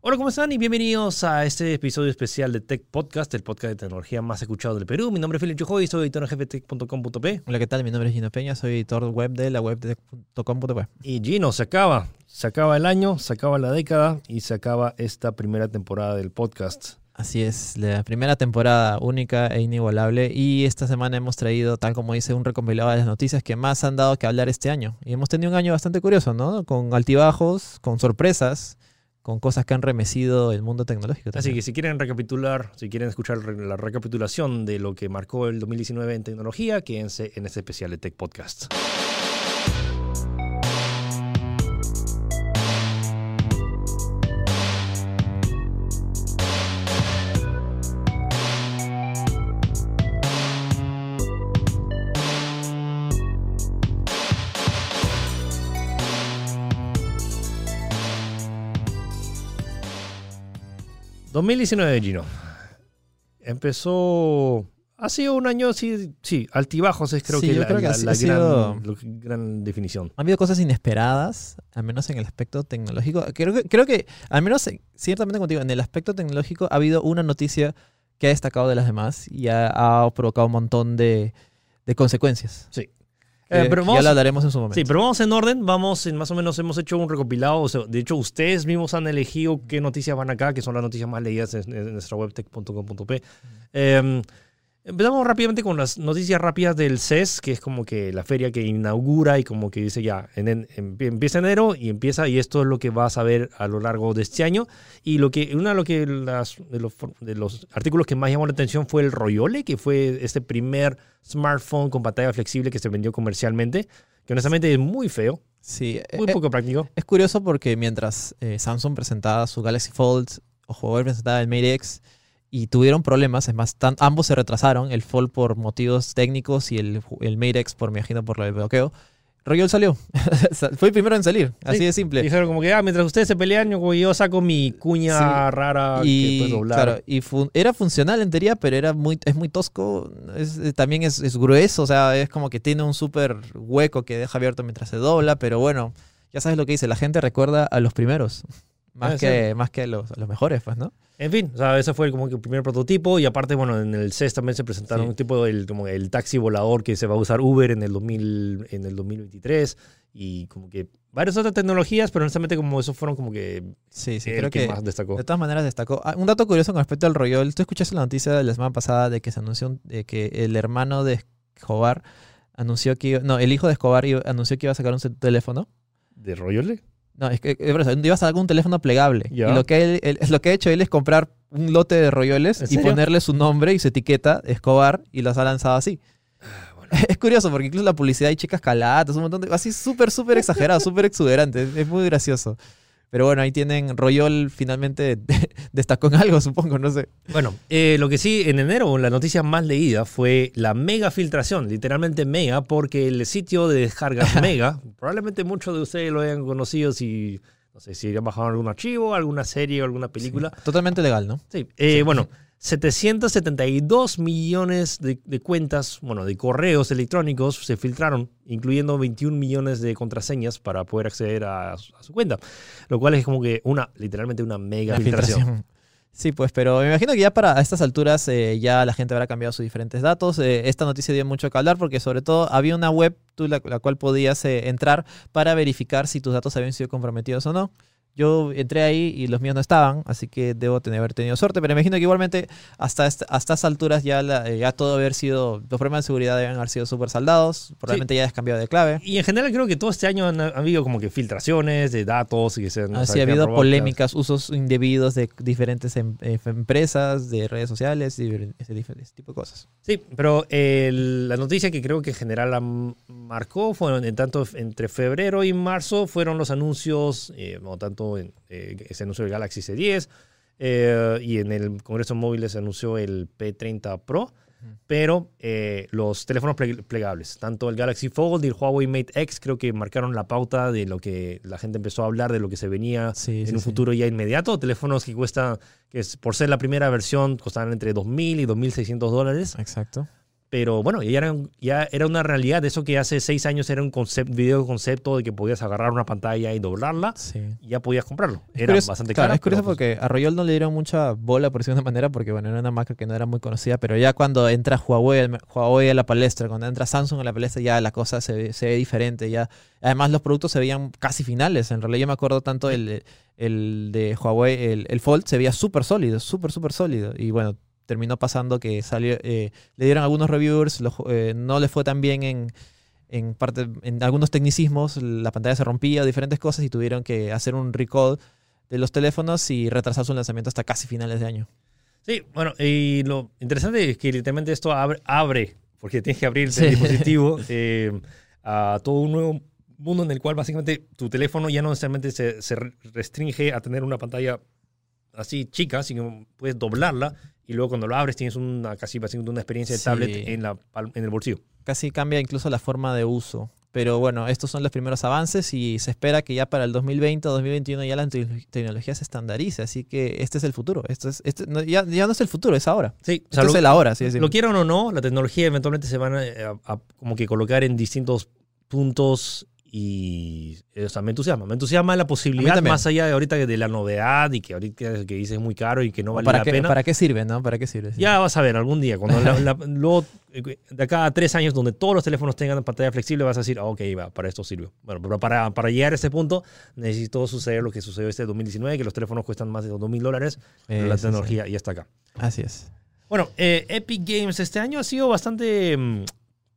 Hola, ¿cómo están? Y bienvenidos a este episodio especial de Tech Podcast, el podcast de tecnología más escuchado del Perú. Mi nombre es Felipe Chujoy y soy editor en jefe de tech.com.p. Hola, ¿qué tal? Mi nombre es Gino Peña, soy editor web de la web de tech.com.p. Y Gino, se acaba. Se acaba el año, se acaba la década y se acaba esta primera temporada del podcast. Así es, la primera temporada única e inigualable. Y esta semana hemos traído, tal como dice, un recompilado de las noticias que más han dado que hablar este año. Y hemos tenido un año bastante curioso, ¿no? Con altibajos, con sorpresas, con cosas que han remecido el mundo tecnológico. Así que si quieren recapitular, si quieren escuchar la recapitulación de lo que marcó el 2019 en tecnología, quédense en este especial de Tech Podcast. 2019, Gino. Empezó. Ha sido un año, sí, sí altibajos es creo que, la, creo que la, gran, definición. Ha habido cosas inesperadas, al menos en el aspecto tecnológico. Creo que, creo que al menos ciertamente contigo, en el aspecto tecnológico ha habido una noticia que ha destacado de las demás y ha, ha provocado un montón de, de consecuencias. Sí. Eh, pero ya lo hablaremos en su momento. Sí, pero vamos en orden, vamos en, más o menos hemos hecho un recopilado, de hecho ustedes mismos han elegido qué noticias van acá, que son las noticias más leídas en, en nuestra web tech.com.p. Eh, Empezamos rápidamente con las noticias rápidas del CES, que es como que la feria que inaugura y como que dice ya, en, empieza enero y empieza y esto es lo que vas a ver a lo largo de este año. Y lo que uno de, lo que las, de, los, de los artículos que más llamó la atención fue el Royole, que fue este primer smartphone con pantalla flexible que se vendió comercialmente, que honestamente es muy feo. Sí, muy eh, poco práctico. Es curioso porque mientras eh, Samsung presentaba su Galaxy Fold o Huawei presentaba el Mate X, y tuvieron problemas. Es más, ambos se retrasaron, el Fold por motivos técnicos y el, el Mate X, por, me imagino, por el bloqueo. Royal salió. Fue el primero en salir, así de simple. Dijeron como que, ah, mientras ustedes se pelean, yo, saco mi cuña rara y, que doblar. Claro, y era funcional en teoría, pero era muy, es muy tosco. Es, también es, es, grueso, o sea, es como que tiene un súper hueco que deja abierto mientras se dobla, pero bueno, ya sabes lo que dice, la gente recuerda a los primeros. Más que, más que los, los mejores, pues, ¿no? En fin, o sea, ese fue como que el primer prototipo y aparte, bueno, en el CES también se presentaron un tipo del como el taxi volador que se va a usar Uber en el, 2000, en el 2023 y como que varias otras tecnologías, pero honestamente como eso fueron como que sí, sí, creo que, más destacó. De todas maneras destacó. Ah, un dato curioso con respecto al Royal, tú escuchaste la noticia de la semana pasada de que se anunció de que el hermano de Escobar anunció que no, el hijo de Escobar anunció que iba a sacar un teléfono. ¿De Royal? No, es que ibas a algún teléfono plegable. Y lo que, él, lo que ha hecho él es comprar un lote de royoles y ponerle su nombre y su etiqueta, Escobar, y los ha lanzado así. Ah, es curioso porque incluso la publicidad hay chicas calatas, un montón de... Así súper, súper exagerado, súper exuberante. Es muy gracioso. Pero bueno, ahí tienen, Royol finalmente destacó en algo, supongo, no sé. Bueno, eh, lo que sí, en enero la noticia más leída fue la mega filtración, literalmente mega, porque el sitio de descargas mega, probablemente muchos de ustedes lo hayan conocido si, no sé, si han bajado algún archivo, alguna serie o alguna película. totalmente legal, ¿no? Sí, eh, bueno. 772 millones de, cuentas, bueno, de correos electrónicos se filtraron, incluyendo 21 millones de contraseñas para poder acceder a, su cuenta. Lo cual es como que una, literalmente una mega filtración. Sí, pues, pero me imagino que ya para estas alturas eh, ya la gente habrá cambiado sus diferentes datos. Eh, esta noticia dio mucho que hablar porque sobre todo había una web tú, la, cual podías eh, entrar para verificar si tus datos habían sido comprometidos o no. Yo entré ahí y los míos no estaban, así que debo tener, haber tenido suerte. Pero imagino que igualmente hasta, hasta estas alturas ya, ya todo haber sido, los problemas de seguridad deben haber sido súper saldados. Probablemente ya hayas cambiado de clave. Y en general creo que todo este año han, habido como que filtraciones de datos. Y se Así ha habido polémicas, usos indebidos de diferentes em, eh, empresas, de redes sociales y ese, tipo de cosas. Sí, pero la noticia que creo que en general marcó fue en tanto entre febrero y marzo fueron los anuncios, eh, tanto eh, se anunció el Galaxy C10 eh, y en el Congreso Móviles se anunció el P30 Pro, pero eh, los teléfonos plegables, tanto el Galaxy Fold y el Huawei Mate X, creo que marcaron la pauta de lo que la gente empezó a hablar de lo que se venía en un futuro ya inmediato. Teléfonos que cuestan, que es, por ser la primera versión, costaban entre 2.000 y 2.600 dólares. Exacto. Pero bueno, ya era, ya era una realidad. Eso que hace seis años era un concept, video concepto de que podías agarrar una pantalla y doblarla, Sí. y ya podías comprarlo. Era curioso- bastante claro, caro. es curioso pues, porque a Royol no le dieron mucha bola, por decirlo de una manera, porque bueno, era una marca que no era muy conocida, pero ya cuando entra Huawei, Huawei a la palestra, cuando entra Samsung a la palestra, ya la cosa se, ve- se ve diferente. ya Además, los productos se veían casi finales. En realidad, yo me acuerdo tanto el, el de Huawei, el, el Fold, se veía súper sólido, súper, súper sólido. Y bueno, terminó pasando que salió, eh, le dieron algunos reviewers, lo- eh, no le fue tan bien en, en parte, en algunos tecnicismos, la pantalla se rompía, diferentes cosas y tuvieron que hacer un recall de los teléfonos y retrasar su lanzamiento hasta casi finales de año. Sí, bueno, y lo interesante es que literalmente esto abre, abre porque tienes que abrir Sí. el dispositivo eh, a todo un nuevo mundo en el cual básicamente tu teléfono ya no necesariamente se, se re- restringe a tener una pantalla así chica, sino puedes doblarla y luego cuando lo abres tienes una casi una experiencia de Sí. tablet en, la, en el bolsillo. Casi cambia incluso la forma de uso. Pero bueno, estos son los primeros avances y se espera que ya para el 2020 o 2021 ya la te- tecnología se estandarice. Así que este es el futuro. Esto es, este, no, ya, ya no es el futuro, es ahora. Sí, o es el ahora, sí decirlo. Lo quieran o no, la tecnología eventualmente se van a, a- a como que colocar en distintos puntos y eh, o sea, me entusiasma. Me entusiasma la posibilidad más allá de ahorita de la novedad y que ahorita que dices es muy caro y que no vale ¿Para, la qué, pena. ¿Para qué sirve, no? ¿Para qué sirve? Sí. Ya vas a ver algún día, cuando la- la- luego, eh, de acá a tres años donde todos los teléfonos tengan pantalla flexible, vas a decir, ah, ok, va, para esto sirve. Bueno, pero para, para llegar a ese punto necesito suceder lo que sucedió este 2019, que los teléfonos cuestan más de 2 mil dólares, pero la sí, sí. tecnología ya está acá. Así es. Bueno, eh, Epic Games este año ha sido bastante mm,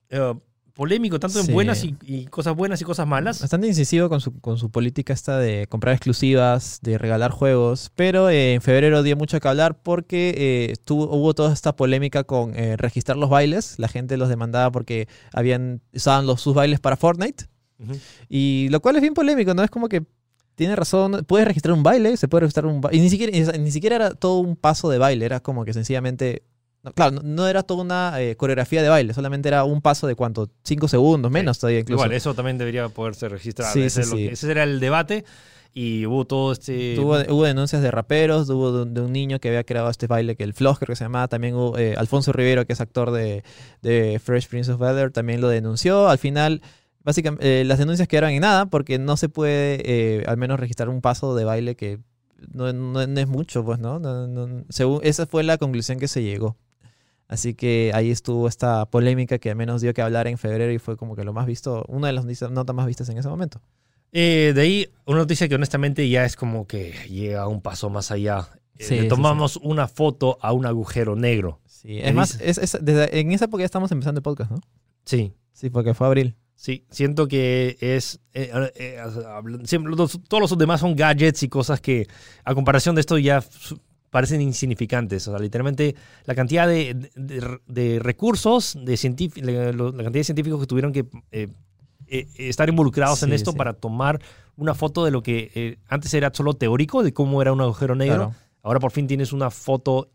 eh, polémico, tanto en Sí. buenas y, y cosas buenas y cosas malas. Bastante incisivo con su, con su política esta de comprar exclusivas, de regalar juegos, pero eh, en febrero dio mucho que hablar porque eh, tuvo, hubo toda esta polémica con eh, registrar los bailes. La gente los demandaba porque habían usaban los, sus bailes para Fortnite. Y lo cual es bien polémico, ¿no? Es como que tiene razón, puedes registrar un baile, se puede registrar un baile. Y ni siquiera, ni siquiera era todo un paso de baile, era como que sencillamente... no, claro, no, no era toda una eh, coreografía de baile, solamente era un paso de cuánto, cinco segundos, menos todavía incluso. Igual, eso también debería poderse registrar. Sí, ese, sí, es lo sí. que- ese era el debate y hubo todo este... Hubo denuncias de raperos, hubo de, un- de un niño que había creado este baile que el Floss creo que se llamaba, también hubo, eh, Alfonso Rivero, que es actor de, de Fresh Prince of Bel-Air, también lo denunció. Al final, básicamente, eh, las denuncias quedaron en nada porque no se puede al menos registrar un paso de baile que no, no- no es mucho, pues, ¿no? No- no- según, esa fue la conclusión que se llegó. Así que ahí estuvo esta polémica que al menos dio que hablar en febrero y fue como que lo más visto, una de las notas más vistas en ese momento. Eh, de ahí, una noticia que honestamente ya es como que llega un paso más allá. Eh, Sí, le sí, tomamos una foto a un agujero negro. Sí, ¿Qué es más, es, es- desde- en esa época ya estamos empezando el podcast, ¿no? Sí, Sí, porque fue abril. sí. Siento que es... eh, eh, hablan- siempre, los- todos los demás son gadgets y cosas que a comparación de esto ya parecen insignificantes. O sea, literalmente la cantidad de, de- de recursos, de científicos, la, la cantidad de científicos que tuvieron que eh, eh, estar involucrados en esto sí. para tomar una foto de lo que eh, antes era solo teórico, de cómo era un agujero negro. Claro. Ahora por fin tienes una foto,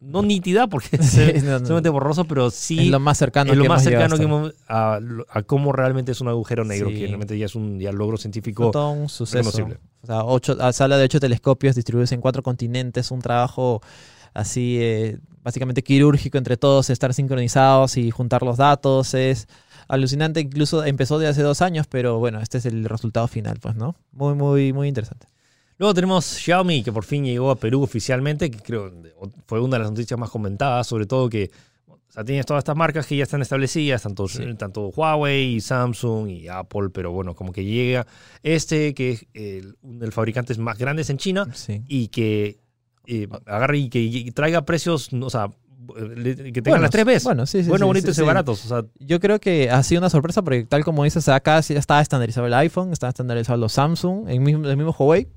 no nítida, porque es no, no. sumamente borroso, pero sí es lo más cercano, es lo que más cercano que hasta- hemos- a, cómo realmente es un agujero negro, Sí. que realmente ya es un ya logro científico. todo un suceso. O sea, ocho, a sala de ocho telescopios distribuidos en cuatro continentes, un trabajo así eh, básicamente quirúrgico entre todos, estar sincronizados y juntar los datos. Es alucinante, incluso empezó de hace dos años, pero bueno, este es el resultado final, pues, ¿no? Muy, muy, muy interesante. Luego tenemos Xiaomi, que por fin llegó a Perú oficialmente, que creo fue una de las noticias más comentadas, sobre todo que o sea, tienes todas estas marcas que ya están establecidas, tanto, Sí. tanto Huawei, Samsung y Apple, pero bueno, como que llega este, que es el, uno de los fabricantes más grandes en China, Sí. y que eh, agarre y que y traiga precios, o sea, que tengan las tres veces. Bueno, sí, sí. bueno, sí, bonitos y baratos. O sea, Yo creo que ha sido una sorpresa porque tal como dices, acá sí estaba estandarizado el iPhone, estaba estandarizado los Samsung, el mismo, el mismo Huawei.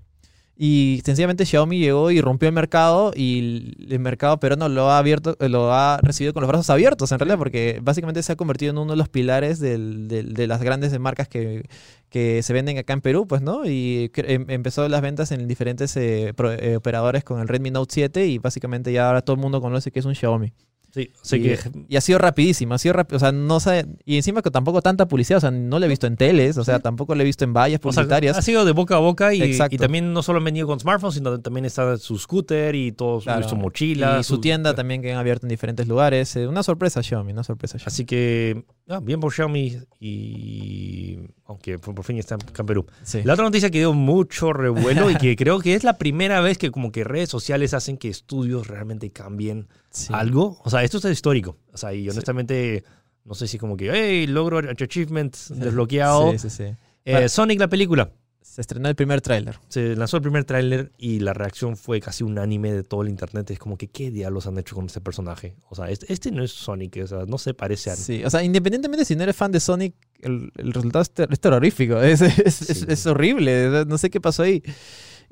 Y sencillamente Xiaomi llegó y rompió el mercado y el mercado peruano lo ha abierto, eh, lo ha recibido con los brazos abiertos en realidad, porque básicamente se ha convertido en uno de los pilares del- del- de las grandes marcas que, que se venden acá en Perú, pues, ¿no? Y em- empezó las ventas en diferentes eh, pro- eh, operadores con el Redmi Note 7 y básicamente ya ahora todo el mundo conoce que es un Xiaomi. Sí, sé y, que y ha sido rapidísimo, ha sido rápido, o sea, no sé, y encima que tampoco tanta publicidad, o sea, no lo he visto en teles, o sea, tampoco lo he visto en vallas o sea, publicitarias. ha sido de boca a boca y, también no solo han venido con smartphones, sino también está su scooter y todo su, Claro. su mochila. y su tienda también que han abierto en diferentes lugares. eh, una sorpresa Xiaomi, una sorpresa Xiaomi. Así que, ah, bien por Xiaomi y aunque por, fin está en Perú. Sí. La otra noticia que dio mucho revuelo y que creo que es la primera vez que como que redes sociales hacen que estudios realmente cambien Sí. algo. O sea, esto es histórico. O sea, y honestamente, no sé si como que, hey, logro achievement desbloqueado. Sí, sí, sí. Eh, Para- Sonic, la película. Se estrenó el primer tráiler. Se lanzó el primer tráiler y la reacción fue casi unánime de todo el internet. Es como que, ¿qué diablos han hecho con este personaje? O sea, este, este no es Sonic, o sea, no se parece a... Sí, o sea, independientemente si no eres fan de Sonic, el, el resultado es, ter- es terrorífico. Es, es- Sí. es horrible. No sé qué pasó ahí.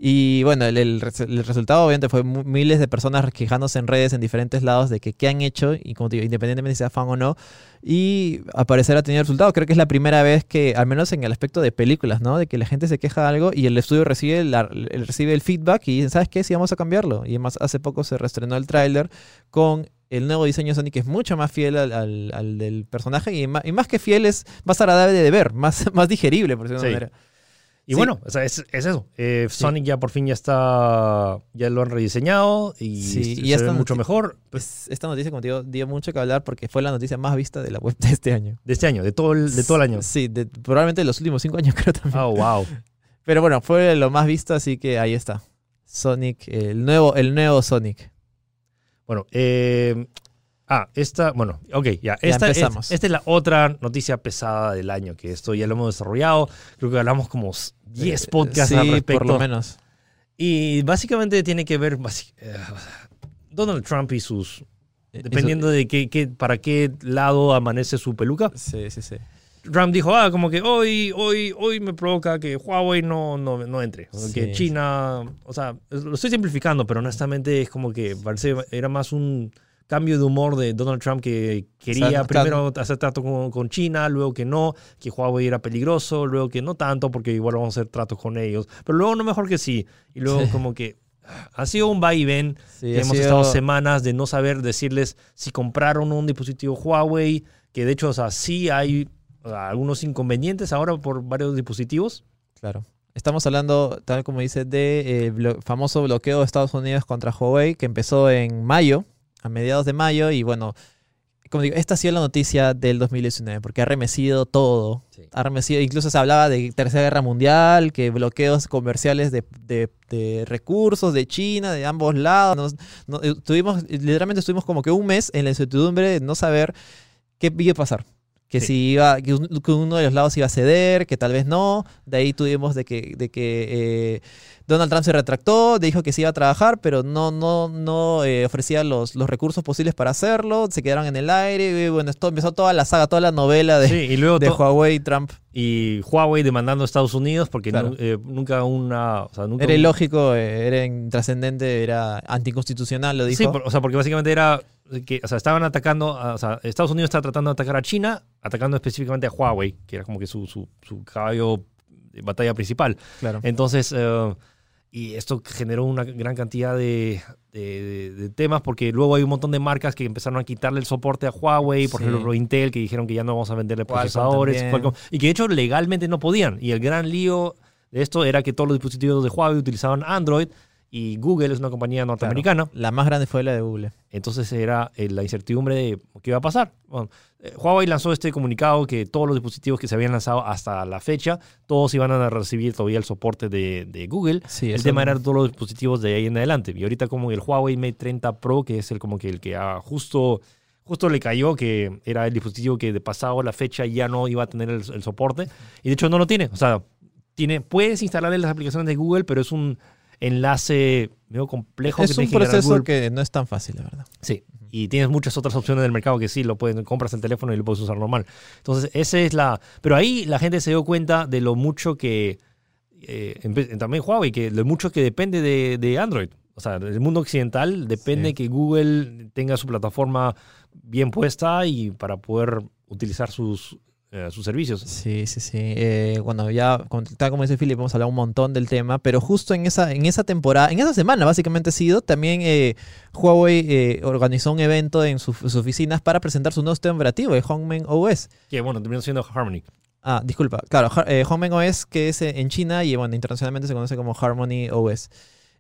Y bueno, el, el res- el resultado obviamente fue miles de personas quejándose en redes en diferentes lados de que qué han hecho, y como te digo, independientemente si sea fan o no, y al parecer ha tenido resultado. Creo que es la primera vez que, al menos en el aspecto de películas, ¿no? De que la gente se queja de algo y el estudio recibe, la- el, recibe el feedback y dicen, ¿sabes qué? Sí, vamos a cambiarlo. Y además hace poco se reestrenó el tráiler con el nuevo diseño de Sonic que es mucho más fiel al, al- al del personaje y más, y más que fiel es más agradable de ver, más, más digerible, por decirlo de Sí. una manera. Y Sí. bueno, o sea, es, es eso. Eh, Sonic ya por fin ya está, ya lo han rediseñado y, Sí, se y ya ve está mucho mejor Pues esta noticia, como te digo, dio mucho que hablar porque fue la noticia más vista de la web de este año. de este año, de todo el, de todo el año. Sí, de- probablemente de los últimos cinco años creo también. Oh, wow. Pero bueno, fue lo más visto, así que ahí está. Sonic, el nuevo, el nuevo Sonic. Bueno, eh, ah, esta, bueno, ok, ya. Esta, es, empezamos. esta es la otra noticia pesada del año, que esto ya lo hemos desarrollado. Creo que hablamos como 10 podcasts sí, al respecto. por lo menos. Y básicamente tiene que ver eh, Donald Trump y sus... Eh, Dependiendo de qué, qué- para qué lado amanece su peluca. Sí, sí, sí. Trump dijo, ah, como que hoy, hoy, hoy me provoca que Huawei no, no, no entre. Sí. Que China, o sea, lo estoy simplificando, pero honestamente es como que parece, era más un cambio de humor de Donald Trump que quería O sea, primero hacer trato con, con China, luego que no, que Huawei era peligroso, luego que no tanto porque igual vamos a hacer tratos con ellos, pero luego no mejor que sí. Y luego Sí. como que ha sido un va y ven Sí, hemos sido- estado semanas de no saber decirles si compraron un dispositivo Huawei, que de hecho, o sea, sí hay o sea, algunos inconvenientes ahora por varios dispositivos. Claro. Estamos hablando, tal como dice, de eh, blo- famoso bloqueo de Estados Unidos contra Huawei, que empezó en mayo, a mediados de mayo, y bueno, como digo, esta ha sido la noticia del 2019, porque ha remecido todo. Sí. Ha remecido, incluso se hablaba de Tercera Guerra Mundial, que bloqueos comerciales de, de- de recursos de China, de ambos lados. Nos- no- eh, tuvimos, literalmente estuvimos como que un mes en la incertidumbre de no saber qué iba a pasar. Que Sí. si iba, que uno de los lados iba a ceder, que tal vez no. De ahí tuvimos de que, de que eh, Donald Trump se retractó, dijo que sí iba a trabajar, pero no, no, no eh, ofrecía los, los recursos posibles para hacerlo. Se quedaron en el aire. Y bueno, esto empezó toda la saga, toda la novela de, Sí, y luego de Huawei y Trump. y Huawei demandando a Estados Unidos porque Claro. eh, nunca una... O sea, nunca Era un- ilógico, eh, era intrascendente, era anticonstitucional, lo dijo. Sí, por- o sea, porque básicamente era que, o sea, estaban atacando, o sea, Estados Unidos estaba tratando de atacar a China, atacando específicamente a Huawei, que era como que su, su, su caballo de batalla principal. claro. Entonces, y esto generó una gran cantidad de, de- de- temas, porque luego hay un montón de marcas que empezaron a quitarle el soporte a Huawei, por Sí. ejemplo Intel, que dijeron que ya no vamos a venderle Qualcomm procesadores. Qualcomm, y que de hecho legalmente no podían. Y el gran lío de esto era que todos los dispositivos de Huawei utilizaban Android, y Google es una compañía norteamericana. La más grande fue la de Google. Entonces era eh, la incertidumbre de qué iba a pasar. Bueno, eh, Huawei lanzó este comunicado que todos los dispositivos que se habían lanzado hasta la fecha, todos iban a recibir todavía el soporte de, de Google. Sí, el tema era todos los dispositivos de ahí en adelante. Y ahorita como el Huawei Mate 30 Pro, que es el como que el que ah, justo, justo le cayó, que era el dispositivo que de pasado la fecha ya no iba a tener el, el soporte. Y de hecho no lo tiene. O sea, tiene, puedes instalar las aplicaciones de Google, pero es un enlace medio complejo Es que un proceso que no es tan fácil, la verdad. Sí. Y tienes muchas otras opciones del mercado que sí, lo puedes, compras en teléfono y lo puedes usar normal. Entonces, esa es la. Pero ahí la gente se dio cuenta de lo mucho que. eh, también Huawei, que lo mucho que depende de, de Android. O sea, el mundo occidental depende Sí. que Google tenga su plataforma bien puesta y para poder utilizar sus eh, sus servicios. Sí, sí, sí. Eh, bueno, ya, tal como dice Philip, hemos hablado un montón del tema, pero justo en esa, en esa temporada, en esa semana básicamente ha sido, también eh, Huawei eh, organizó un evento en su- sus oficinas para presentar su nuevo sistema operativo, el Hongmen OS. Que bueno, terminó siendo Harmony. Ah, disculpa, claro, Har- eh, Hongmen OS que es en China y bueno, internacionalmente se conoce como Harmony OS.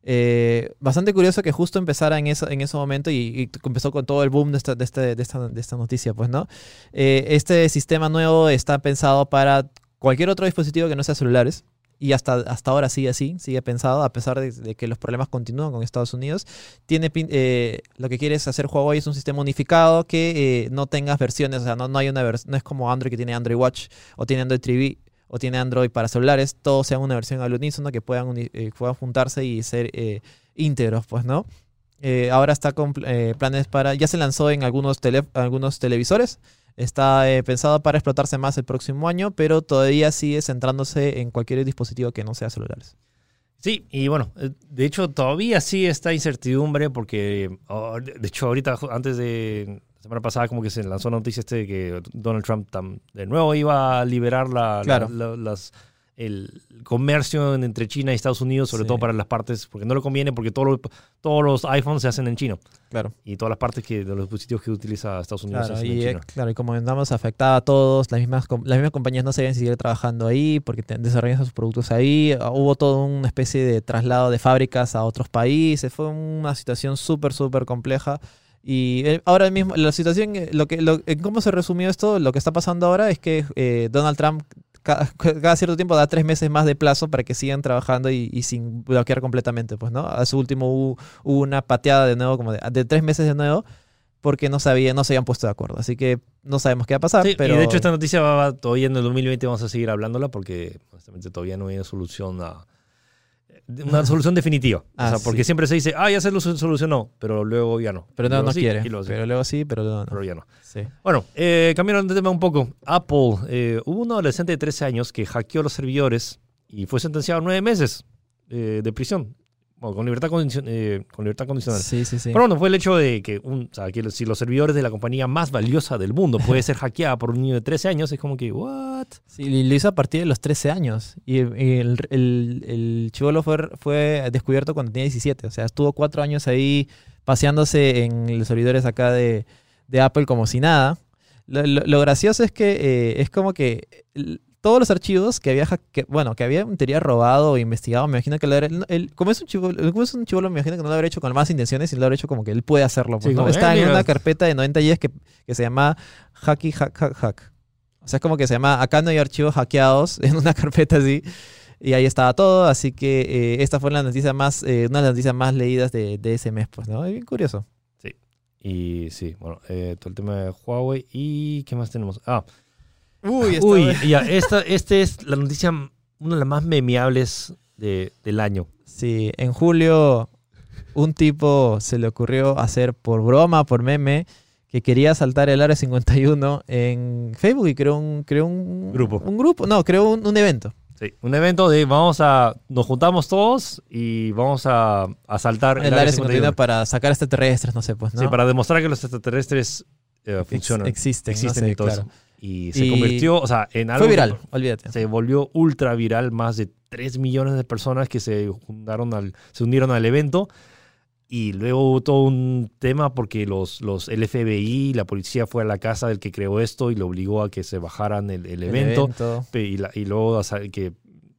Eh, bastante curioso que justo empezara en, eso, en ese momento y, y empezó con todo el boom de esta, de este- de esta, de esta noticia, pues, ¿no? Eh, este sistema nuevo está pensado para cualquier otro dispositivo que no sea celulares y hasta, hasta ahora sigue así, sigue pensado, a pesar de, de que los problemas continúan con Estados Unidos. Tiene, eh, lo que quiere es hacer Huawei es un sistema unificado que eh, no tengas versiones, o sea, no, no hay una no es como Android que tiene Android Watch o tiene Android TV o tiene Android para celulares, todos sean una versión al unísono que puedan, eh, puedan juntarse y ser eh, íntegros, pues, ¿no? Eh, ahora está con pl- planes para, ya se lanzó en algunos, tele- algunos televisores, está pensado para explotarse más el próximo año, pero todavía sigue centrándose en cualquier dispositivo que no sea celulares. Sí, y bueno, eh, de hecho todavía sí está incertidumbre porque, oh, de hecho ahorita antes de la semana pasada como que se lanzó la noticia este de que Donald Trump tam- de nuevo iba a liberar la, Claro. la- la- las, el comercio en- entre China y Estados Unidos, sobre Sí. todo para las partes, porque no le conviene porque todo lo- todos los iPhones se hacen en chino Claro. y todas las partes que, de los dispositivos que utiliza Estados Unidos se Claro, hacen y, en China. claro, y como comentamos, afectaba a todos. Las mismas, las mismas compañías no sabían seguir trabajando ahí porque desarrollan sus productos ahí. Ah, Hubo toda una especie de traslado de fábricas a otros países. Fue una situación súper, súper compleja. Y eh, ahora mismo, la situación, eh, lo que, lo- en cómo se resumió esto, lo que está pasando ahora es que eh, Donald Trump ca- cada, cierto tiempo da tres meses más de plazo para que sigan trabajando y, y sin bloquear completamente, pues, ¿no? A su último hubo, hubo una pateada de nuevo, como de, de tres meses de nuevo, porque no sabía, no se habían puesto de acuerdo. Así que no sabemos qué va a pasar, Sí, pero... Y de hecho esta noticia va, va todavía en el 2020 vamos a seguir hablándola porque honestamente todavía no hay una solución a- una solución definitiva. Ah, o sea, porque sí. siempre se dice, ah, ya se lo solucionó, pero luego ya no. Pero no, Luego no sí, quiere. luego sí, Pero luego sí, pero luego no. pero ya no. Sí. Bueno, eh, cambiaron de tema un poco. Apple, eh, hubo un adolescente de 13 años que hackeó los servidores y fue sentenciado a nueve meses eh, de prisión. Bueno, con libertad, eh, con libertad condicional. Sí, sí, sí. Pero bueno, fue el hecho de que, un, o sea, que si los servidores de la compañía más valiosa del mundo puede ser hackeada por un niño de 13 años, es como que, ¿what? Sí, y lo hizo a partir de los 13 años. Y el, el, el chivolo fue, fue descubierto cuando tenía 17. O sea, estuvo cuatro años ahí paseándose en los servidores acá de, de Apple como si nada. Lo, lo- lo gracioso es que eh, es como que todos los archivos que había, que- bueno, que había en teoría robado o investigado, me imagino que lo habrá- el- como es un chivolo, como es un chivolo, me imagino que no lo habrá hecho con más intenciones, sino lo habrá hecho como que él puede hacerlo. pues, Sí, Está eh, en una carpeta de 90 días que, que se llama Hacky Hack Hack Hack. O sea, es como que se llama, acá no hay archivos hackeados en una carpeta así. Y ahí estaba todo, así que eh, esta fue la noticia más, eh, una de las noticias más leídas de, de ese mes, pues, ¿no? Es bien curioso. Y sí, bueno, eh, todo el tema de Huawei. ¿Y qué más tenemos? Ah, Uy, uy, ya, esta, este es la noticia, una de las más memeables de, del año. Sí, en julio un tipo se le ocurrió hacer por broma, por meme, que quería saltar el área 51 en Facebook y creó un, creó un Grupo. Un grupo, no, creó un, un evento. Sí, un evento de vamos a, nos juntamos todos y vamos a, a saltar El, área 51 para sacar extraterrestres, no sé, pues, ¿no? Sí, para demostrar que los extraterrestres eh, Ex- funcionan. existen, no existen sé, y todo claro. eso. Y se Y convirtió, o sea, en algo. Fue que viral, olvídate. Se volvió ultra viral, más de 3 millones de personas que se juntaron al, se unieron al evento. Y luego hubo todo un tema porque los, los, el FBI, la policía fue a la casa del que creó esto y lo obligó a que se bajaran el, el El evento. Y, la- y luego o sea, que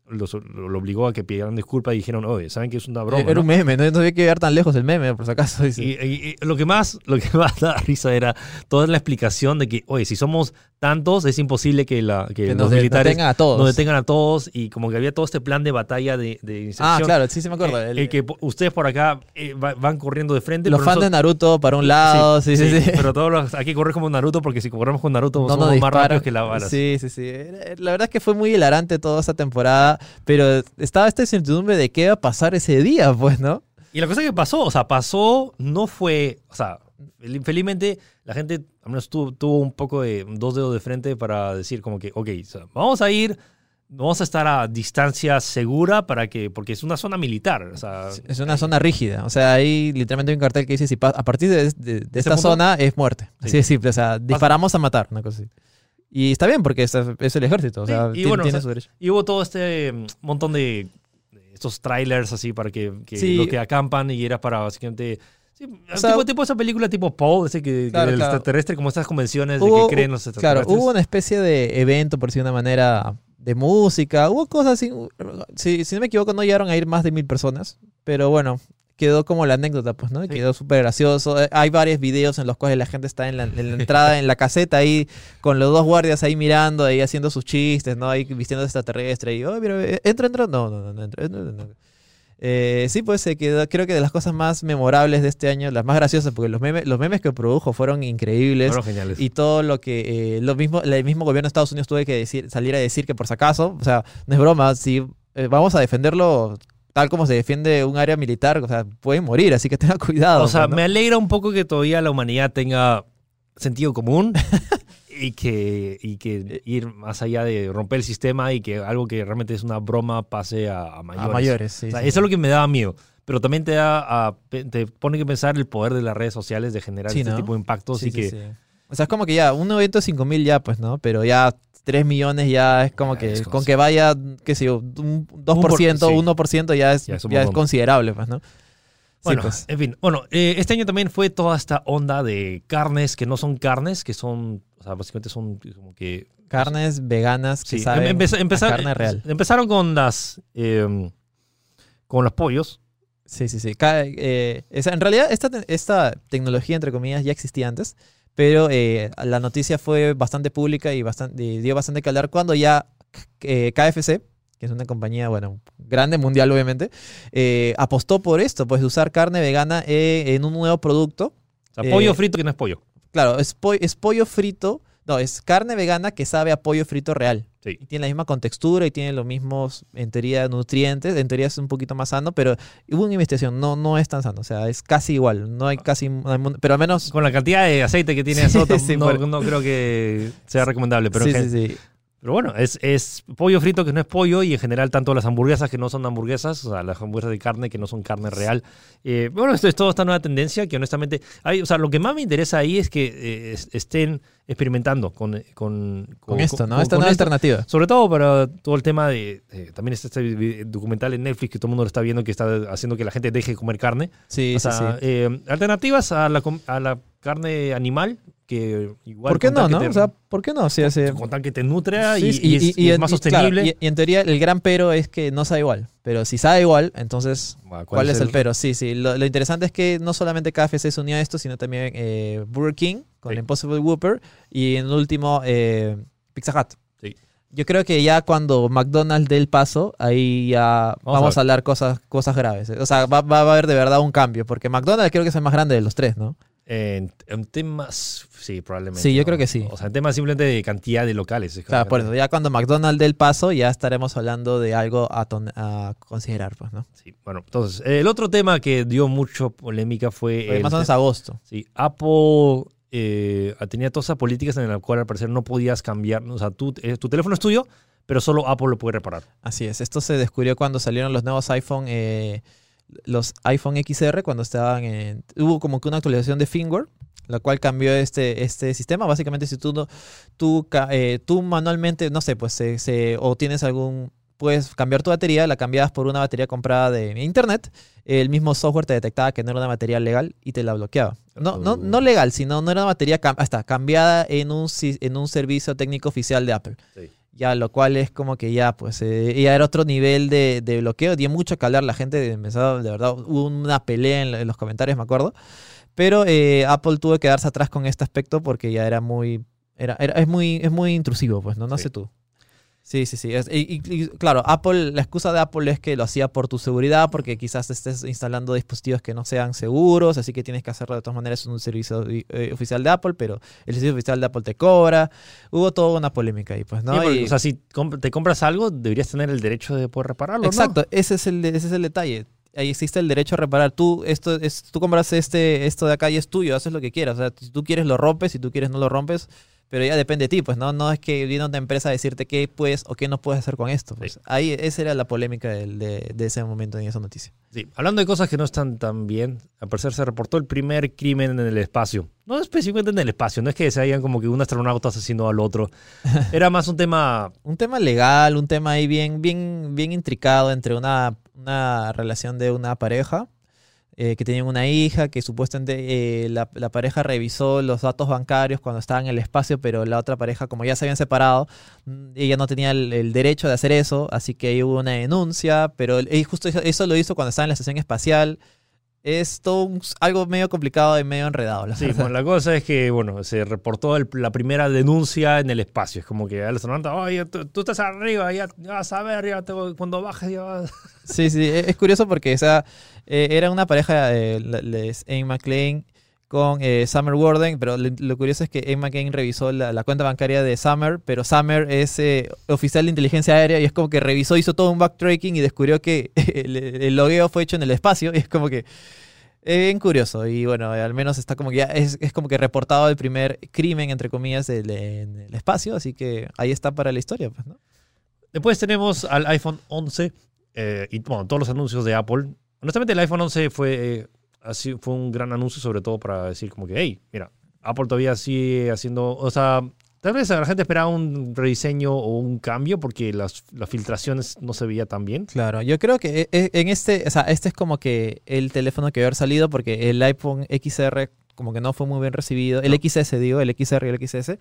los- lo obligó a que pidieran disculpas y dijeron, oye, ¿saben que es una broma? Era no?". un meme, no, no había que llegar tan lejos el meme, por si acaso. dice. Y, y- y lo que más lo que más da risa era toda la explicación de que, oye, si somos tantos, es imposible que, la, que, que los de- militares detengan a todos. nos detengan a todos y como que había todo este plan de batalla de, de inserción. ah, claro, sí, sí me acuerdo. Eh, El- el que ustedes por acá eh, va- van corriendo de frente. los fans de Naruto para un lado, sí, sí, sí. Pero todos los, hay que correr como Naruto porque si corremos con Naruto No somos nos más rápidos que la bala. Sí, sí, sí. Era- La verdad es que fue muy hilarante toda esa temporada, pero estaba esta incertidumbre de qué iba a pasar ese día, pues, ¿no? Y la cosa que pasó, o sea, pasó, no fue, o sea, fel- felizmente la gente al menos tuvo, tuvo un poco de dos dedos de frente para decir como que, ok, o sea, vamos a ir, vamos a estar a distancia segura para que, porque es una zona militar, o sea, Es una zona rígida. O sea, hay literalmente un cartel que dice, si a partir de, de- de esta punto? zona es muerte. Sí. Así de simple. O sea, disparamos a matar, una cosa así. Y está bien, porque es, es el ejército. O Sí, sea, y tiene, bueno, tiene o sea, su derecho. Y hubo todo este mm, montón de de estos trailers así para que, que Sí. lo que acampan y era para básicamente... sí, sea, tipo, tipo esa película tipo Paul, ese que, que Claro, del claro. extraterrestre, como estas convenciones Hubo- de que creen los Claro, extraterrestres. hubo una especie de evento, por decir de una manera, de música. Hubo cosas así. Si, si no me equivoco, no llegaron a ir más de mil personas. Pero bueno, quedó como la anécdota, pues, ¿no? Sí. Quedó súper gracioso. Eh, Hay varios videos en los cuales la gente está en la, en la entrada, en la caseta, ahí, con los dos guardias ahí mirando, ahí haciendo sus chistes, ¿no? Ahí vistiendo extraterrestre. Y, oh, mira, eh, entra, entra. No, no, no, no entra. entra, entra". Eh, sí, pues se quedó, creo que de las cosas más memorables de este año, las más graciosas, porque los memes, los memes que produjo fueron increíbles. Fueron geniales. Y todo lo que eh, lo mismo, el mismo gobierno de Estados Unidos tuve que decir, salir a decir que por si acaso, o sea, no es broma, si eh, vamos a defenderlo tal como se defiende un área militar, o sea, pueden morir, así que tenga cuidado. o sea, pues, ¿no? me alegra un poco que todavía la humanidad tenga sentido común y que, y que ir más allá de romper el sistema y que algo que realmente es una broma pase a, a mayores. a mayores, sí. O sea, sí, eso sí. es lo que me daba miedo. Pero también te da a- te pone que pensar el poder de las redes sociales de generar este ¿no? tipo de impactos Sí, y sí, que. O sea, es como que ya, un evento de 5 mil ya, pues, ¿no? Pero ya 3 millones ya es como Ya, que, es con que vaya, qué sé yo, un 2%, sí. 1% ya es, Ya es un ya es considerable, pues, ¿no? Sí, Bueno, pues. en fin. Bueno, eh, este año también fue toda esta onda de carnes que no son carnes, que son, o sea, básicamente son como que... Carnes veganas que Sí, saben em- a carne real. Empezaron con las... eh, con los pollos. Sí, sí, sí. Eh, esa- en realidad, esta, esta tecnología, entre comillas, ya existía antes, pero eh, la noticia fue bastante pública y, bastante, y dio bastante que hablar cuando ya eh, KFC, que es una compañía, bueno, grande, mundial, obviamente, eh, apostó por esto, pues de usar carne vegana eh, en un nuevo producto. O sea, Eh, pollo frito que no es pollo. Claro, es, po- es pollo frito, no, es carne vegana que sabe a pollo frito real. Sí. Y tiene la misma contextura y tiene los mismos, en teoría, nutrientes. En teoría es un poquito más sano, pero hubo una investigación, no, no es tan sano. O sea, es casi igual. No hay casi. hay mon- pero al menos. Con la cantidad de aceite que tiene Sí, eso, tam- sí, no, por- no creo que sea recomendable. Pero, sí, en gen- sí, sí. Pero bueno, es, es pollo frito que no es pollo y en general tanto las hamburguesas que no son hamburguesas, o sea, las hamburguesas de carne que no son carne real. Eh, bueno, esto es toda esta nueva tendencia que honestamente... Hay, o sea, lo que más me interesa ahí es que eh, es- estén experimentando con... Con, Con esto, ¿no? Esta nueva alternativa. Sobre todo para todo el tema de... eh, también está este documental en Netflix que todo el mundo lo está viendo que está haciendo que la gente deje de comer carne. Sí, o sí, sea, sí. eh, alternativas a la, a la carne animal que igual... ¿Por qué no, no? te- O sea, ¿por qué no? Hace- con tal que te nutra Sí, y, sí, y es, y es más y- claro, sostenible. y- y en teoría, el gran pero es que no sabe igual. Pero si sabe igual, entonces Bueno, ¿Cuál, es el pero? Sí, sí. Lo, lo interesante es que no solamente KFC se unió a esto, sino también eh, Burger King con Sí. Impossible Whopper y en último eh, Pizza Hut. Sí. Yo creo que ya cuando McDonald's dé el paso, ahí ya Vamos vamos, a a, hablar cosas, cosas graves. O sea, va, va a haber de verdad un cambio, porque McDonald's creo que es el más grande de los tres, ¿no? En, en temas, sí, probablemente. Sí, yo ¿no? creo que sí. O sea, en temas simplemente de cantidad de locales. es O sea, como por eso, ya cuando McDonald's dé el paso, ya estaremos hablando de algo a, considerar, pues, ¿no? Sí, bueno, entonces, el otro tema que dio mucho polémica fue... Fue el más o menos agosto. Sí, Apple eh, tenía todas esas políticas en las cuales al parecer no podías cambiar. O sea, tú, eh, tu teléfono es tuyo, pero solo Apple lo puede reparar. Así es, esto se descubrió cuando salieron los nuevos iPhone, eh, los iPhone XR, cuando estaban en... Hubo como que una actualización de firmware, la cual cambió este, este sistema. Básicamente, si tú, no, tú, eh, tú manualmente, no sé, pues, se, se- o tienes algún... Puedes cambiar tu batería, la cambiabas por una batería comprada de internet, el mismo software te detectaba que no era una batería legal y te la bloqueaba. No, no, no legal, sino no era una batería cam- hasta cambiada en un, en un servicio técnico oficial de Apple Sí. Ya lo cual es como que ya pues eh, ya era otro nivel de, de bloqueo. Dio mucho que hablar la gente empezó de verdad hubo una pelea en, en los comentarios me acuerdo. Pero eh, Apple tuvo que quedarse atrás con este aspecto porque ya era muy era, era- es muy es muy intrusivo pues no no Sí. sé tú Sí, sí, sí. Es- y, claro, Apple, la excusa de Apple es que lo hacía por tu seguridad, porque quizás estés instalando dispositivos que no sean seguros, así que tienes que hacerlo de todas maneras en un servicio eh, oficial de Apple, pero el servicio oficial de Apple te cobra. Hubo toda una polémica ahí, pues, ¿no? Sí, porque, Y- o sea, si comp- te compras algo, deberías tener el derecho de poder repararlo, ¿no? Exacto, ese es el, ese es el detalle. Ahí existe el derecho a reparar. Tú, esto es, tú compras este, esto de acá y es tuyo, haces lo que quieras. O sea, si tú quieres lo rompes, si tú quieres no lo rompes, pero ya depende de ti, pues no, no es que viene una empresa a decirte qué puedes o qué no puedes hacer con esto. Pues. Ahí esa era la polémica de, de ese momento en esa noticia. Sí, hablando de cosas que no están tan bien, al parecer se reportó el primer crimen en el espacio. No específicamente en el espacio, no es que se hayan como que un astronauta asesinó al otro. Era más un tema Un tema legal, un tema ahí bien, bien, bien intricado entre una, una relación de una pareja eh, que tenían una hija, que supuestamente eh, la, la pareja revisó los datos bancarios cuando estaba en el espacio, pero la otra pareja, como ya se habían separado, mm, ella no tenía el, derecho de hacer eso, así que ahí hubo una denuncia, pero justo eso, eso lo hizo cuando estaba en la estación espacial. Es todo un- algo medio complicado y medio enredado. La Sí, bueno, la cosa es que, bueno, se reportó el- la primera denuncia en el espacio. Es como que el astronauta, oye, tú, tú estás arriba, ya, ya vas a ver, ya te- cuando bajes ya vas... Sí, sí, e- es curioso porque o sea, eh, era una pareja, la- les- Ian McLean con eh, Summer Warden, pero lo, curioso es que Ian McLean revisó la, cuenta bancaria de Summer, pero Summer es eh, oficial de inteligencia aérea y es como que revisó, hizo todo un backtracking y descubrió que el, el logueo fue hecho en el espacio y es como que es bien curioso y bueno, al menos está como que ya es, como que reportado el primer crimen, entre comillas, en el espacio, así que ahí está para la historia, pues, ¿no? Después tenemos al iPhone 11 eh, y bueno, todos los anuncios de Apple. Honestamente, el iPhone 11 fue, eh, así, fue un gran anuncio, sobre todo para decir como que, hey, mira, Apple todavía sigue haciendo, o sea, tal vez la gente esperaba un rediseño o un cambio porque las, las filtraciones no se veía tan bien. Claro, yo creo que e- e- en este, o sea, este es como que el teléfono que debe haber salido porque el iPhone XR como que no fue muy bien recibido, el. XS digo, el XR y el XS.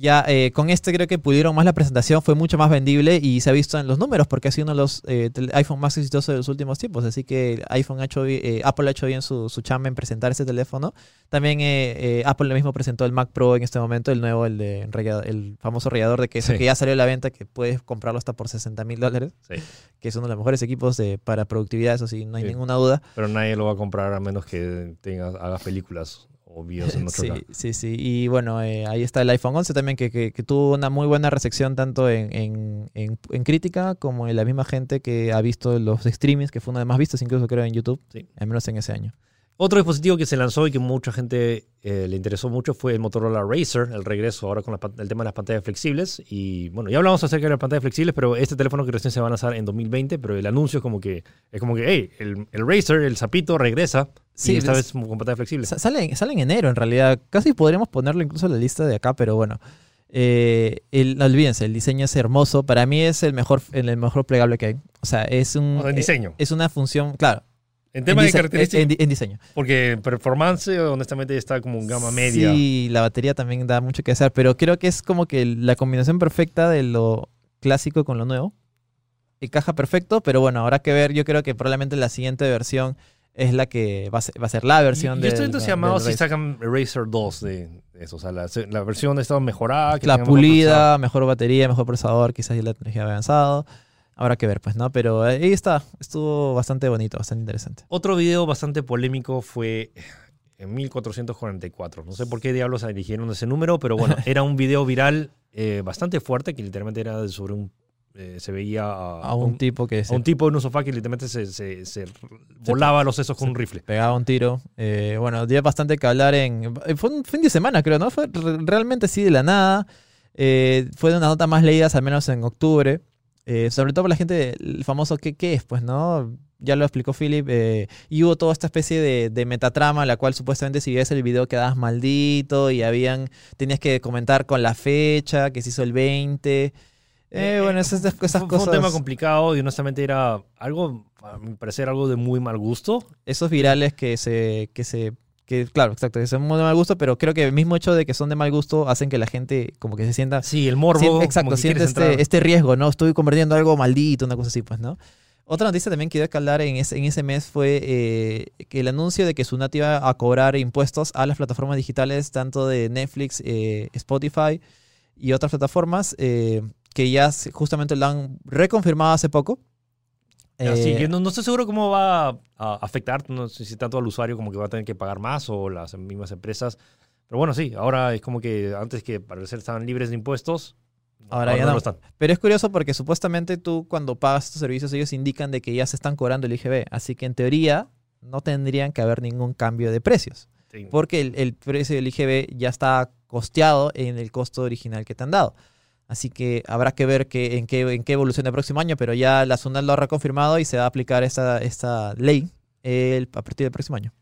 Ya eh, con este creo que pudieron más la presentación, fue mucho más vendible y se ha visto en los números porque ha sido uno de los eh, iPhone más exitosos de los últimos tiempos. Así que iPhone ha hecho, eh, Apple ha hecho bien su, su chamba en presentar ese teléfono. También eh, eh, Apple mismo presentó el Mac Pro en este momento, el nuevo, el, de, el famoso rallador de queso Sí. que ya salió a la venta, que puedes comprarlo hasta por 60 mil dólares Sí. que es uno de los mejores equipos de, para productividad, eso sí, no hay Sí. ninguna duda. Pero nadie lo va a comprar a menos que tenga, haga películas o videos en otro Sí, lado. sí, sí. Y bueno, eh, ahí está el iPhone 11 también, que, que- que tuvo una muy buena recepción tanto en, en- en- en crítica como en la misma gente que ha visto los streamings, que fue uno de más vistos incluso creo en YouTube, Sí. al menos en ese año. Otro dispositivo que se lanzó y que mucha gente eh, le interesó mucho fue el Motorola Racer, el regreso ahora con la el tema de las pantallas flexibles. Y bueno, ya hablamos acerca de las pantallas flexibles, pero este teléfono que recién se va a lanzar en 2020, pero el anuncio es como que, es como que, hey, el, el Racer, el zapito, regresa. Sí, y esta es- vez con pantalla flexible. Sa- Sale, sale en enero en realidad, casi podríamos ponerlo incluso en la lista de acá, pero bueno. Eh, el, no olvídense, el diseño es hermoso. Para mí es el mejor, el mejor plegable que hay. O sea, es un... O sea, en eh, diseño. Es una función, claro. En tema de dise- características, en- en diseño. porque performance, honestamente, está como en gama media. Sí, la batería también da mucho que hacer, pero creo que es como que la combinación perfecta de lo clásico con lo nuevo. Encaja perfecto, pero bueno, habrá que ver. Yo creo que probablemente la siguiente versión es la que va a ser, va a ser la versión Yo de. estoy entusiasmado si sacan Racer 2 de eso. O sea, la, la versión está mejorada. que La tenga mejor pulida, mejor batería, mejor procesador, quizás ya la tecnología avanzado. Habrá que ver, pues, ¿no? Pero ahí está. Estuvo bastante bonito, bastante interesante. Otro video bastante polémico fue en 1444. No sé por qué diablos eligieron ese número, pero bueno, era un video viral eh, bastante fuerte que literalmente era sobre un. eh, se veía a, A un tipo que a se un tipo en un sofá que literalmente se, se- se volaba los sesos con un rifle. pegaba un tiro. Eh, bueno, dio bastante que hablar en... Fue un fin de semana, creo, ¿no? Fue re- realmente así de la nada. Fue de una nota más leídas, al menos en octubre. Eh, sobre todo por la gente, el famoso ¿qué, qué es? Pues, ¿no? Ya lo explicó Philip. eh, y hubo toda esta especie de, de metatrama, la cual supuestamente si ves el video quedabas maldito y habían... Tenías que comentar con la fecha, que se hizo el 20. Eh, bueno, esas, esas Fue- fue cosas... un tema complicado y honestamente era algo, a mi parecer, algo de muy mal gusto. esos virales que se, que se, que claro, exacto, que son muy de mal gusto, pero creo que el mismo hecho de que son de mal gusto hacen que la gente como que se sienta, Sí, el morbo. exacto, siente este, este riesgo, ¿no? Estoy convirtiendo algo maldito, una cosa así, pues, ¿no? Otra noticia también que dio que hablar en ese, en ese mes fue eh, que el anuncio de que Sunat iba a cobrar impuestos a las plataformas digitales, tanto de Netflix, eh, Spotify y otras plataformas, eh, que ya justamente lo han reconfirmado hace poco. Así Eh, que no, no estoy seguro cómo va a afectar, no sé si tanto al usuario como que va a tener que pagar más o las mismas empresas. Pero bueno, sí, ahora es como que antes que parecer estaban libres de impuestos, Ahora ya no. lo están. Pero es curioso porque supuestamente tú cuando pagas estos servicios ellos indican de que ya se están cobrando el IGB. Así que en teoría no tendrían que haber ningún cambio de precios. Sí. Porque el, el precio del IGB ya está costeado en el costo original que te han dado. Así que habrá que ver que, en, qué, en qué evoluciona el próximo año, pero ya la SUNAT lo ha reconfirmado y se va a aplicar esta, esta ley el, a partir del próximo año.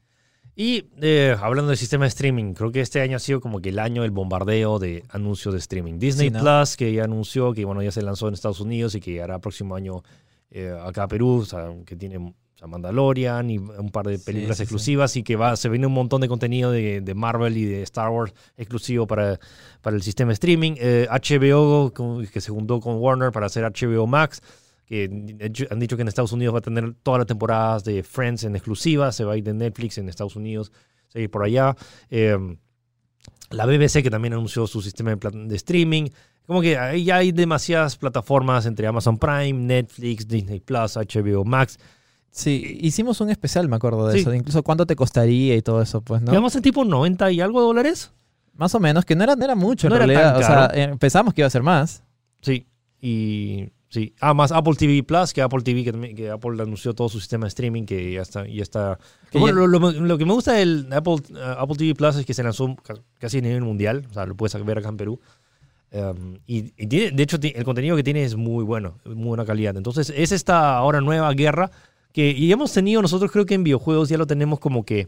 Y eh, hablando del sistema de streaming, creo que este año ha sido como que el año del bombardeo de anuncios de streaming. Disney Sí, ¿no? Plus, que ya anunció que bueno, ya se lanzó en Estados Unidos y que llegará el próximo año eh, acá a Perú, o sea, que tiene sea, Mandalorian y un par de películas sí, sí. exclusivas y que va, se viene un montón de contenido de, de Marvel y de Star Wars exclusivo para, para el sistema de streaming. Eh, HBO, con- que se juntó con Warner para hacer HBO Max, que han dicho que en Estados Unidos va a tener todas las temporadas de Friends en exclusiva, se va a ir de Netflix en Estados Unidos, seguir por allá. Eh, la BBC que también anunció su sistema de, de streaming. Como que ahí ya hay demasiadas plataformas entre Amazon Prime, Netflix, Disney Plus, HBO Max. Sí, hicimos un especial, me acuerdo de Sí. eso, de incluso cuánto te costaría y todo eso, pues, ¿no? Quedamos en tipo 90 y algo dólares. Más o menos, que no era, no era mucho en No era realidad. tan O sea, caro. eh, que iba a ser más. Sí. Y sí. Ah, más Apple TV Plus, que Apple TV, que, que Apple anunció todo su sistema de streaming, que ya está. Ya está. Que Bueno, ya- lo, lo- lo que me gusta del Apple, uh, Apple TV Plus es que se lanzó ca- casi a nivel mundial. O sea, lo puedes ver acá en Perú. Um, y, y tiene- de hecho, el contenido que tiene es muy bueno, muy buena calidad. Entonces, es esta ahora nueva guerra que y hemos tenido nosotros, creo que en videojuegos ya lo tenemos como que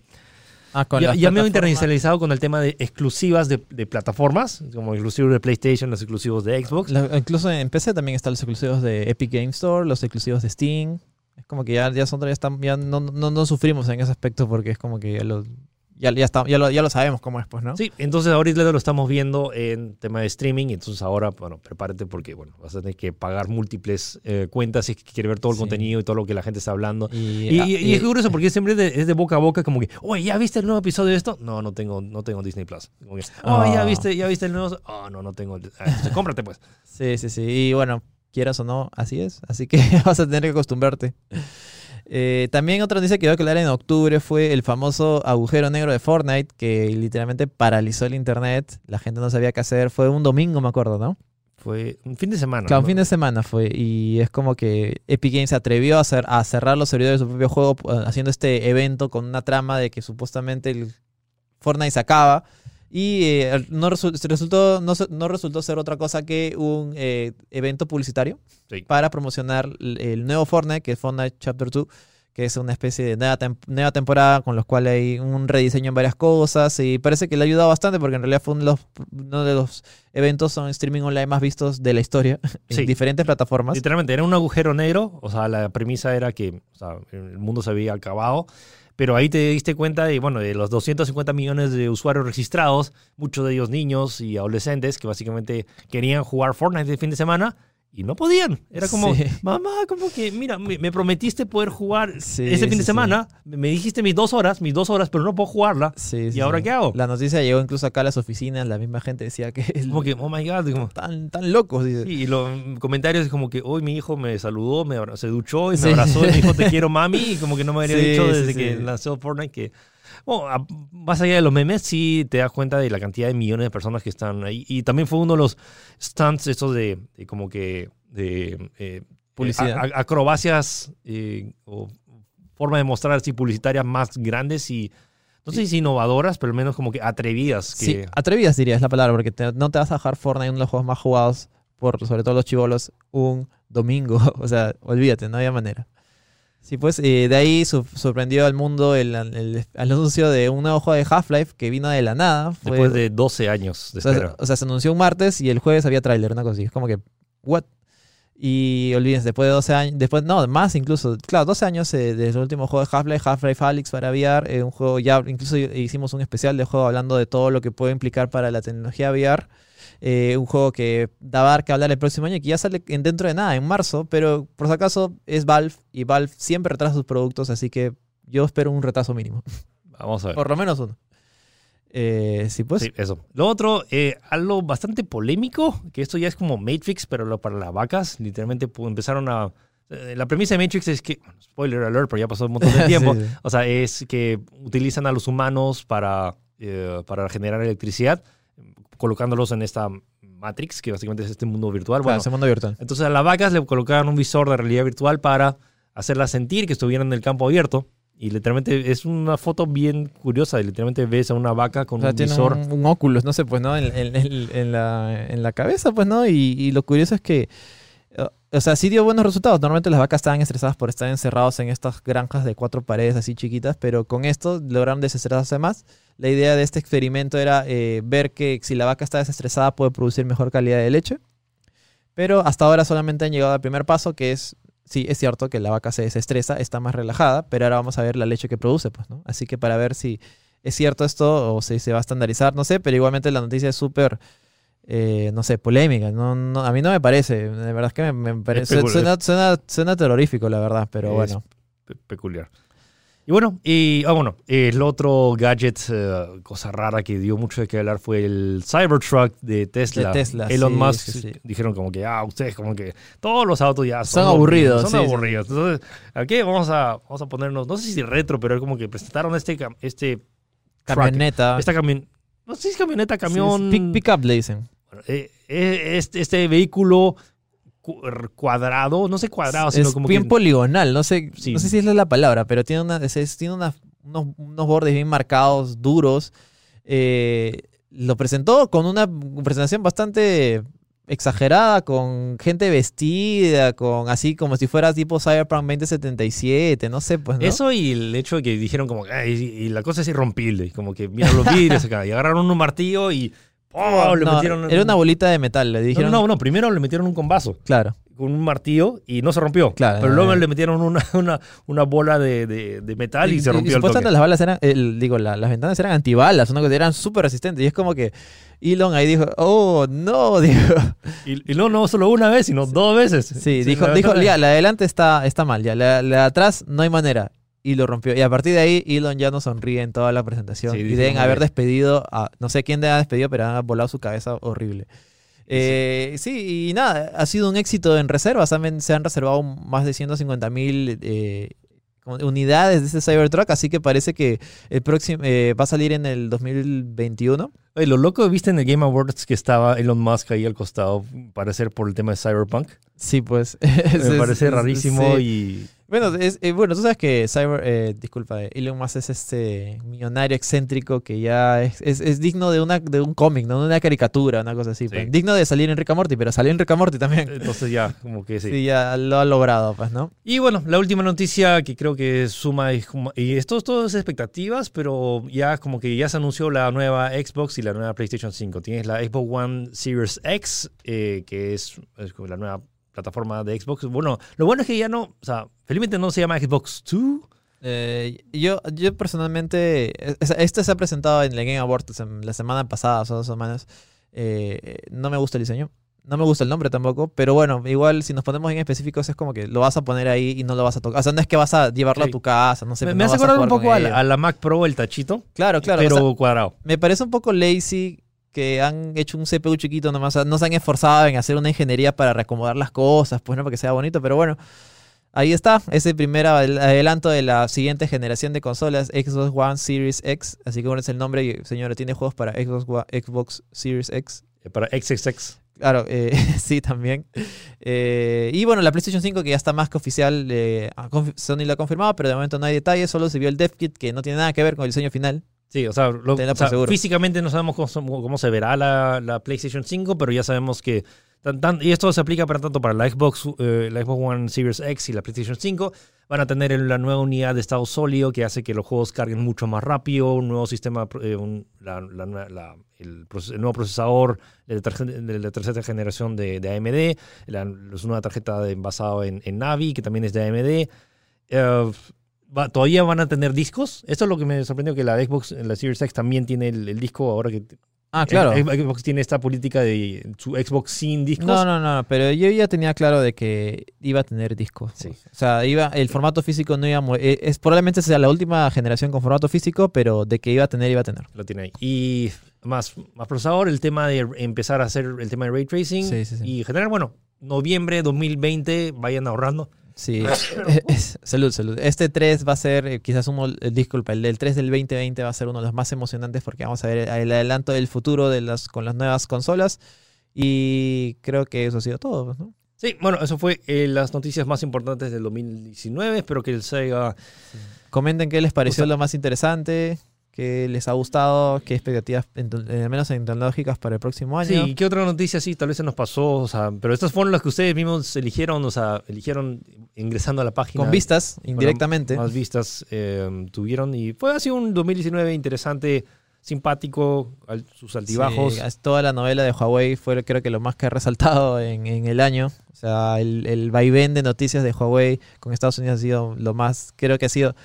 Ah, con ya, ya medio internacionalizado con el tema de exclusivas de, de plataformas, como exclusivos de PlayStation, los exclusivos de Xbox. La- incluso en PC también están los exclusivos de Epic Game Store, los exclusivos de Steam. Es como que ya, ya, son, ya, están, ya no, no, no sufrimos en ese aspecto porque es como que ya lo, ya, ya, está- ya, lo, ya lo sabemos cómo es, pues, ¿no? Sí, entonces ahorita lo estamos viendo en tema de streaming, entonces ahora, bueno, prepárate porque, bueno, vas a tener que pagar múltiples eh, cuentas si es que quieres ver todo el Sí. contenido y todo lo que la gente está hablando. Y, Y, ah, y- y y- es curioso porque siempre es de, es de boca a boca, como que, oye, ¿ya viste el nuevo episodio de esto? No, no tengo, no tengo Disney Plus. Como que, oh, ¿ya Ah. viste, ya viste el nuevo? Oh, no, no tengo. Ah, entonces cómprate pues. Sí, sí, sí. Y bueno, quieras o no, así es. Así que vas a tener que acostumbrarte. Eh, también otra noticia que iba a aclarar en octubre fue el famoso agujero negro de Fortnite que literalmente paralizó el internet. La gente no sabía qué hacer. Fue un domingo, me acuerdo, ¿no? Fue un fin de semana. Claro, un fin de semana fue. Y es como que Epic Games se atrevió a, hacer, a cerrar los servidores de su propio juego eh, haciendo este evento con una trama de que supuestamente el Fortnite se acaba. Y eh, no, resu- resultó, no, no resultó ser otra cosa que un eh, evento publicitario Sí. para promocionar el, nuevo Fortnite, que es Fortnite Chapter 2, que es una especie de nueva, tem- nueva temporada con los cuales hay un rediseño en varias cosas. Y parece que le ha ayudado bastante porque en realidad fue uno de los, uno de los eventos en streaming online más vistos de la historia en Sí. diferentes plataformas. Literalmente, era un agujero negro. O sea, la premisa era que o sea, el mundo se había acabado. Pero ahí te diste cuenta de, bueno, de los 250 millones de usuarios registrados, muchos de ellos niños y adolescentes que básicamente querían jugar Fortnite el fin de semana y no podían. Era como, Sí. mamá, como que, mira, me, me prometiste poder jugar Sí, ese fin sí, de semana, me dijiste mis dos horas, mis dos horas, pero no puedo jugarla. ¿Y ahora qué hago? La noticia llegó incluso acá a las oficinas, la misma gente decía que Como que, oh my God, como, tan, tan locos. dice. Y los comentarios es como que hoy mi hijo me saludó, me se duchó y me abrazó y me dijo te quiero mami y como que no me había Sí, dicho desde que lanzó Fortnite que bueno, más allá de los memes sí te das cuenta de la cantidad de millones de personas que están ahí y también fue uno de los stunts estos de, de como que de eh, Publicidad. a- a- acrobacias eh, o forma de mostrar así publicitarias más grandes y no sé si innovadoras, pero al menos como que atrevidas. Que, Sí, atrevidas diría es la palabra, porque te- no te vas a bajar Fortnite, uno de los juegos más jugados, por sobre todo los chivolos, un domingo. O sea, olvídate, no había manera. Sí, pues eh, de ahí su- sorprendió al mundo el, anuncio de un nuevo juego de Half-Life que vino de la nada. Fue- después de 12 años de o, sea, espera. o sea, se anunció un martes y el jueves había tráiler, una cosa así. Es como que, ¿what? Y olvídense, después de 12 años, después, no, más incluso, claro, 12 años eh, desde el último juego de Half-Life, Half-Life Alyx para VR, eh, un juego ya, incluso hicimos un especial de juego hablando de todo lo que puede implicar para la tecnología VR. Eh, un juego que da que hablar el próximo año y que ya sale en- dentro de nada, en marzo, pero por si acaso es Valve y Valve siempre retrasa sus productos, así que yo espero un retraso mínimo, Vamos a ver. por lo menos uno. Eh, sí, pues. Sí, eso. Lo otro, eh, algo bastante polémico, que esto ya es como Matrix, pero lo para las vacas. Literalmente empezaron a... eh, la premisa de Matrix es que, spoiler alert, pero ya pasó un montón de tiempo. Sí, sí. O sea, es que utilizan a los humanos para, eh, para generar electricidad, colocándolos en esta Matrix, que básicamente es este mundo virtual. Claro, Bueno, ese mundo virtual. entonces a las vacas le colocaban un visor de realidad virtual para hacerlas sentir que estuvieran en el campo abierto. Y literalmente es una foto bien curiosa. y Literalmente ves a una vaca con O sea, un tiene visor. un, un óculos, no sé, pues, ¿no? En, en- en- la, en la cabeza, pues, ¿no? Y, y lo curioso es que, o sea, sí dio buenos resultados. Normalmente las vacas estaban estresadas por estar encerrados en estas granjas de cuatro paredes así chiquitas, pero con esto lograron desestresarse más. La idea de este experimento era eh, ver que si la vaca está desestresada puede producir mejor calidad de leche. Pero hasta ahora solamente han llegado al primer paso, que es, sí, es cierto que la vaca se desestresa, está más relajada, pero ahora vamos a ver la leche que produce, pues, ¿no? Así que para ver si es cierto esto o si se va a estandarizar, no sé, pero igualmente la noticia es súper, eh, no sé, polémica. No, no, a mí no me parece, de verdad es que me, me parece, suena, suena, suena terrorífico, la verdad, pero Es bueno. pe- peculiar. Y bueno, y ah, bueno, el otro gadget, eh, cosa rara que dio mucho de qué hablar fue el Cybertruck de Tesla. De Tesla, Elon sí, Musk sí, sí. dijeron como que, ah, ustedes como que todos los autos ya son, Son aburridos, Son aburridos. Entonces, aquí vamos a, vamos a ponernos, no sé si retro, pero como que presentaron este, este truck, Camioneta. esta camión, no sé si es camioneta, camión, pick- Pick-up le dicen. bueno, eh, eh, este, este vehículo cu- cuadrado, no sé cuadrado, sino es como bien que... poligonal, no sé, Sí. no sé si es la palabra, pero tiene, una, es- tiene una- unos, unos bordes bien marcados, duros. Eh, lo presentó con una presentación bastante exagerada, con gente vestida, con así como si fuera tipo Cyberpunk 2077, no sé, pues, ¿no? Eso y el hecho de que dijeron como que "Ay, y la cosa es irrompible, como que miran los vidrios acá y agarraron un martillo y ¡oh! le No, metieron era una bolita de metal, le no, dijeron. no, no, primero le metieron un combazo Claro, con un martillo y no se rompió. Claro, pero no, luego no. le metieron una, una, una bola de, de- de metal y, se rompió el supuestamente toque. las balas eran, el- digo, la- las ventanas eran antibalas, una cosa, eran súper resistentes. Y es como que Elon ahí dijo, oh, no, dijo. Y, y no, no solo una vez, sino dos veces. Sí, dijo, dijo, ya, la de adelante está, está mal, ya, la, la de atrás no hay manera. Y lo rompió. Y a partir de ahí, Elon ya no sonríe en toda la presentación. Sí, y deben haber despedido a, no sé quién debe haber despedido, pero han volado su cabeza horrible. Eh, sí, y nada, ha sido un éxito en reservas. Han- se han reservado más de 150 mil unidades de este Cybertruck, así que parece que el próximo eh, va a salir en el 2021. Oye, lo loco, ¿viste en el Game Awards que estaba Elon Musk ahí al costado, parecer por el tema de Cyberpunk? Sí, pues. Me parece rarísimo sí. y... Bueno, es, eh, bueno, tú sabes que Cyber, eh, disculpa, eh, Elon Musk es este millonario excéntrico que ya es, es- es digno de una de un cómic, ¿no? de una caricatura, una cosa así. Sí. pues. Digno de salir en Rick and Morty, pero salió en Rick Morty también. Entonces ya, como que sí. Sí, ya lo ha logrado, pues, ¿no? Y bueno, la última noticia que creo que suma, y y esto todo es expectativas, pero ya como que ya se anunció la nueva Xbox y la nueva PlayStation 5. Tienes la Xbox One Series X, eh, que es, es como la nueva plataforma de Xbox. Bueno, lo bueno es que ya no, o sea, felizmente no se llama Xbox 2. Eh, yo, yo personalmente, es- este se ha presentado en la Game Awards la semana pasada, hace dos semanas. Eh, no me gusta el diseño. No me gusta el nombre tampoco, pero bueno, igual si nos ponemos en específicos es como que lo vas a poner ahí y no lo vas a tocar. O sea, no es que vas a llevarlo Sí. a tu casa, no sé. me no me hace acordar un poco a la, ello. a la Mac Pro, el tachito, Claro, claro. pero o sea, cuadrado. me parece un poco lazy que han hecho un CPU chiquito nomás. no se han esforzado en hacer una ingeniería para reacomodar las cosas, pues no, para que sea bonito, pero bueno. Ahí está, ese primer adel- adelanto de la siguiente generación de consolas, Xbox One Series X. Así que bueno, es el nombre, señores, tiene juegos para Xbox, One- Xbox Series X. eh, Para XXX. Claro, eh, sí, también. Eh, y bueno, la PlayStation 5 que ya está más que oficial, eh, Sony lo ha confirmado, pero de momento no hay detalles, solo se vio el dev kit que no tiene nada que ver con el diseño final. Sí, o sea, lo- o sea, físicamente no sabemos cómo, cómo se verá la, la PlayStation 5, pero ya sabemos que... tan- tan- y esto se aplica para tanto para la Xbox, eh, la Xbox One Series X y la PlayStation 5. Van a tener la nueva unidad de estado sólido que hace que los juegos carguen mucho más rápido, un nuevo sistema, eh, un- la- la el, nuevo procesador de la, tercera generación de, de AMD, la, es una tarjeta basada en, en Navi, que también es de AMD. Eh, va- todavía van a tener discos. Esto es lo que me sorprendió, que la Xbox, la Series X también tiene el, el disco ahora que... Ah, claro. Xbox tiene esta política de su Xbox sin discos. No, no, no, pero yo ya tenía claro de que iba a tener discos. Sí. O sea, iba, el formato físico no iba a eh, es probablemente sea la última generación con formato físico, pero de que iba a tener, iba a tener. Lo tiene ahí. Y más, más procesador, el tema de empezar a hacer el tema de ray tracing. Sí, sí, sí. Y en general, bueno, noviembre 2020, vayan ahorrando. Sí. Es- es- salud, salud. Este 3 va a ser eh, quizás uno, eh, disculpa, el del 3 del 2020 va a ser uno de los más emocionantes porque vamos a ver el adelanto del futuro de las, con las nuevas consolas. Y creo que eso ha sido todo, ¿no? Sí, bueno, eso fue eh, las noticias más importantes del 2019. Espero que les haya... Comenten qué les pareció O sea- lo más interesante, qué les ha gustado, qué expectativas, eh, al menos en tecnológicas para el próximo año. Sí, ¿qué otra noticia sí? Tal vez se nos pasó, o sea, pero estas fueron las que ustedes mismos eligieron, o sea, eligieron ingresando a la página. Con vistas, indirectamente. Más vistas eh, tuvieron y fue así un 2019 interesante, simpático, al- sus altibajos. Sí, toda la novela de Huawei fue creo que lo más que ha resaltado en, en el año. O sea, el, el vaivén de noticias de Huawei con Estados Unidos ha sido lo más, creo que ha sido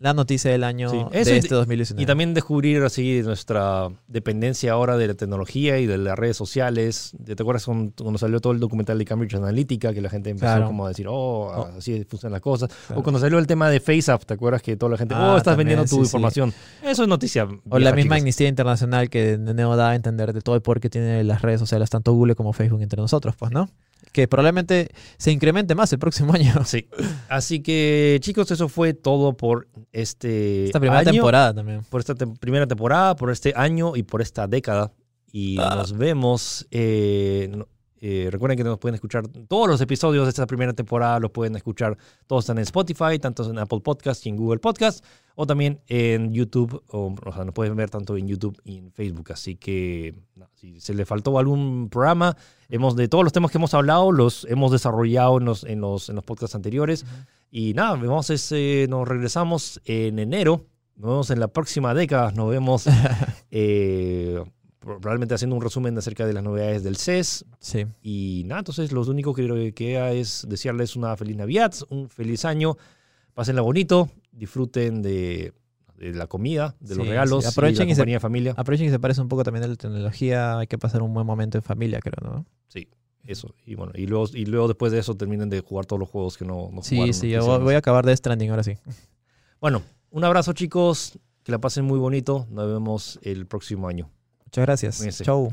la noticia del año Sí, de y- este 2019. Y también descubrir así nuestra dependencia ahora de la tecnología y de las redes sociales. ¿Te acuerdas cuando, salió todo el documental de Cambridge Analytica que la gente empezó Claro. como a decir, oh, Oh. así funcionan las cosas? Claro. O cuando salió el tema de FaceApp, ¿te acuerdas que toda la gente, Ah, oh, estás también, vendiendo tu sí, sí. información? Eso es noticia. o la misma chicos. Amnistía Internacional que de nuevo da a entender de todo el poder que tienen las redes sociales, tanto Google como Facebook entre nosotros, pues, ¿no? Que probablemente se incremente más el próximo año. Sí. Así que, chicos, eso fue todo por este Esta primera año, temporada también. por esta primera temporada, por este año y por esta década. Y Ah. nos vemos. eh, eh, recuerden que nos pueden escuchar todos los episodios de esta primera temporada, los pueden escuchar todos están en Spotify, tanto en Apple Podcast y en Google Podcast, o también en YouTube, o, o sea, nos pueden ver tanto en YouTube y en Facebook. Así que no, si se le faltó algún programa, hemos de todos los temas que hemos hablado, los hemos desarrollado en los, en los, en los podcasts anteriores. Y nada, vemos ese, nos regresamos en enero. Nos vemos en la próxima década. Nos vemos eh, probablemente haciendo un resumen acerca de las novedades del CES. Sí. Y nada, entonces lo único que queda es desearles una feliz Navidad, un feliz año. Pásenla bonito, disfruten de, de la comida, de los Sí, regalos, sí. Aprovechen y la y se- familia. Aprovechen que se parece un poco también a la tecnología. Hay que pasar un buen momento en familia, creo, ¿no? Sí, eso. Y bueno, y luego, y luego después de eso terminen de jugar todos los juegos que no, no Sí, jugaron. sí. que Yo hicieron. voy a acabar de Stranding ahora sí. Bueno, un abrazo chicos, que la pasen muy bonito. Nos vemos el próximo año. Muchas gracias. Chau.